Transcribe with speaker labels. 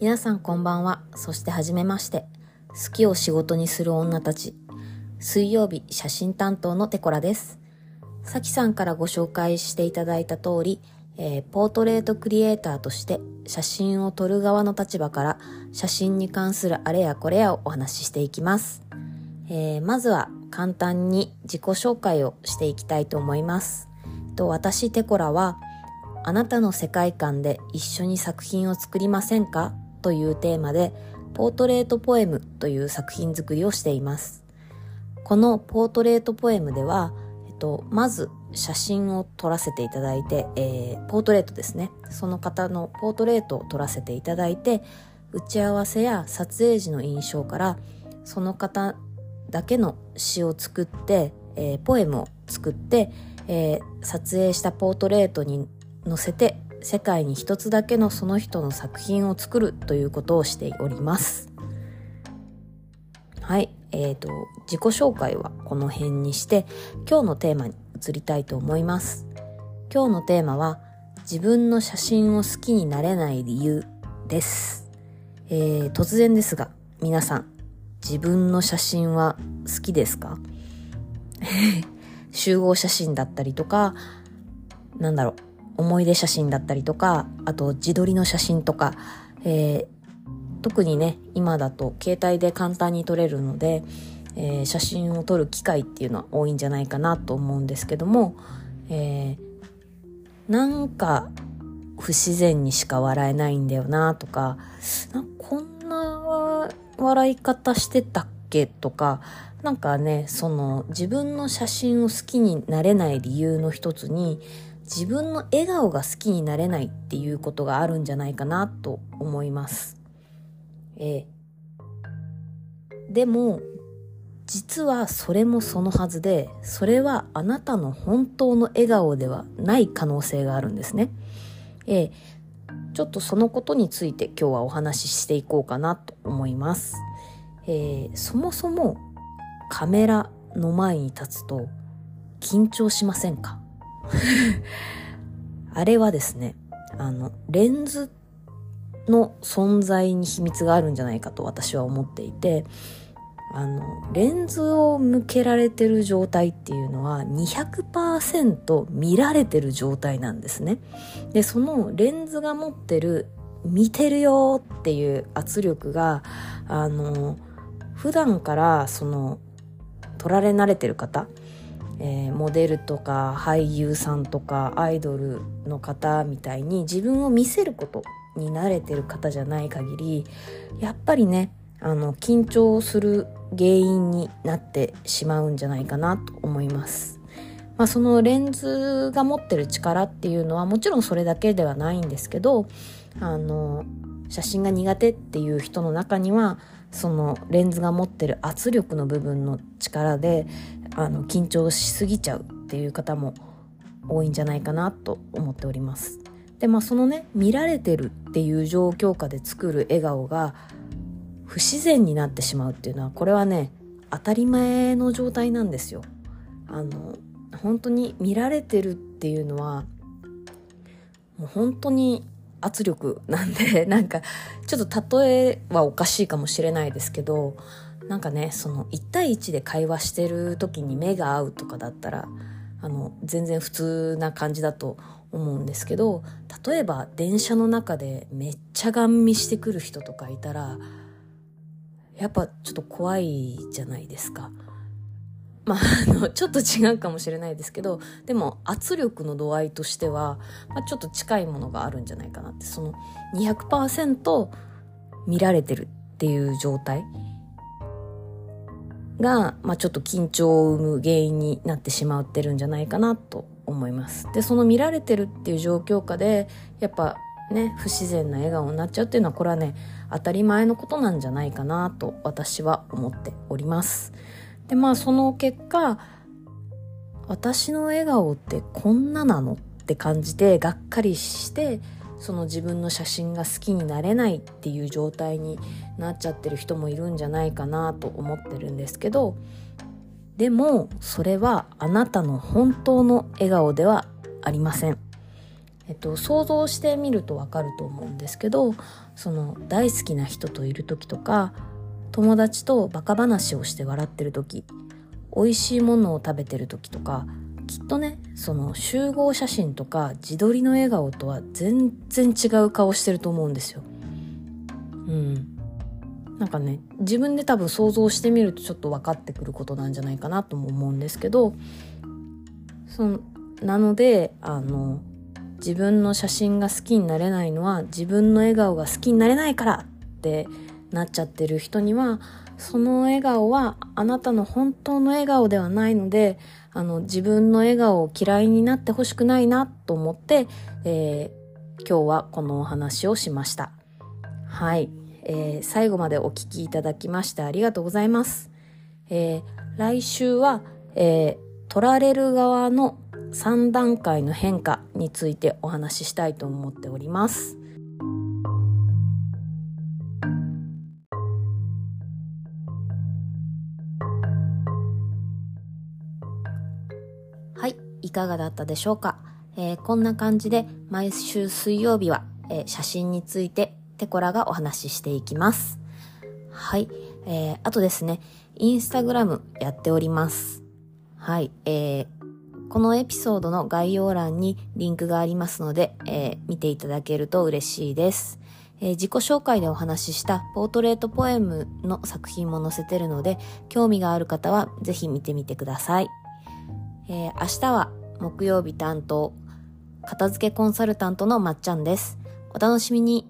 Speaker 1: 皆さんこんばんは。そしてはじめまして。好きを仕事にする女たち。水曜日写真担当のテコラです。さきさんからご紹介していただいた通り、えーポートレートクリエイターとして写真を撮る側の立場から写真に関するあれやこれやをお話ししていきます。えーまずは簡単に自己紹介をしていきたいと思います。と私テコラはあなたの世界観で一緒に作品を作りませんか？というテーマでポートレートポエムという作品作りをしています。このポートレートポエムでは、えっと、まず写真を撮らせていただいて、えーポートレートですね。その方のポートレートを撮らせていただいて、打ち合わせや撮影時の印象から、その方だけの詩を作って、えーポエムを作って、えー撮影したポートレートに載せて世界に一つだけのその人の作品を作るということをしております。はい、えーと、自己紹介はこの辺にして今日のテーマに移りたいと思います。今日のテーマは自分の写真を好きになれない理由です。えー突然ですが皆さん自分の写真は好きですか？集合写真だったりとか、なんだろう、思い出写真だったりとか、あと自撮りの写真とか、えー特にね、今だと携帯で簡単に撮れるので、えー写真を撮る機会っていうのは多いんじゃないかなと思うんですけども、えーなんか不自然にしか笑えないんだよなとか、なこんな笑い方してたっけとか、なんかね、その自分の写真を好きになれない理由の一つに、自分の笑顔が好きになれないっていうことがあるんじゃないかなと思います。ええでも、実はそれもそのはずで、それはあなたの本当の笑顔ではない可能性があるんですね。ええちょっとそのことについて今日はお話ししていこうかなと思います。えーそもそもカメラの前に立つと緊張しませんか？あれはですね、あの、レンズの存在に秘密があるんじゃないかと私は思っていて、あの、レンズを向けられてる状態っていうのは200%見られてる状態なんですね。で、そのレンズが持ってる見てるよっていう圧力が、あの、普段からその撮られ慣れてる方、えーモデルとか俳優さんとかアイドルの方みたいに自分を見せることに慣れてる方じゃない限りやっぱりねあの緊張する原因になってしまうんじゃないかなと思います。まあ、そのレンズが持ってる力っていうのはもちろんそれだけではないんですけどあの写真が苦手っていう人の中にはそのレンズが持ってる圧力の部分の力であの緊張しすぎちゃうっていう方も多いんじゃないかなと思っております。でまあそのね見られてるっていう状況下で作る笑顔が不自然になってしまうっていうのはこれはね当たり前の状態なんですよ。あの本当に見られてるっていうのはもう本当に圧力なんで なんかちょっと例えはおかしいかもしれないですけどなんかねその1対1で会話してる時に目が合うとかだったらあの全然普通な感じだと思うんですけど例えば電車の中でめっちゃガン見してくる人とかいたらやっぱちょっと怖いじゃないですか。まあ、あの、ちょっと違うかもしれないですけど、でも圧力の度合いとしては、まあ、ちょっと近いものがあるんじゃないかなって、その200%見られてるっていう状態が、まあ、ちょっと緊張を生む原因になってしまってるんじゃないかなと思います。で、その見られてるっていう状況下で、やっぱね、不自然な笑顔になっちゃうっていうのは、これはね、当たり前のことなんじゃないかなと私は思っております。で、まあその結果、私の笑顔ってこんななのって感じでがっかりして、その自分の写真が好きになれないっていう状態になっちゃってる人もいるんじゃないかなと思ってるんですけど、でもそれはあなたの本当の笑顔ではありません。えっと、想像してみるとわかると思うんですけどその大好きな人といる時とか友達とバカ話をして笑ってる時美味しいものを食べてる時とかきっとねその集合写真とか自撮りの笑顔とは全然違う顔してると思うんですよ。うんなんかね自分で多分想像してみるとちょっと分かってくることなんじゃないかなとも思うんですけどそのなのであの自分の写真が好きになれないのは自分の笑顔が好きになれないからってなっちゃってる人にはその笑顔はあなたの本当の笑顔ではないのであの自分の笑顔を嫌いになってほしくないなと思って、えー、今日はこのお話をしました。はい。えー、最後までお聞きいただきましてありがとうございます。えー、来週は、え、取られる側の3段階の変化についてお話ししたいと思っております。い、かがだったでしょうか、えー、こんな感じで毎週水曜日は、えー、写真についてテコラがお話ししていきます。はい。えー、あとですね、インスタグラムやっております。はい。えー、このエピソードの概要欄にリンクがありますので、えー、見ていただけると嬉しいです。えー、自己紹介でお話ししたポートレートポエムの作品も載せてるので、興味がある方はぜひ見てみてください。えー、明日は木曜日担当、片付けコンサルタントのまっちゃんです。お楽しみに。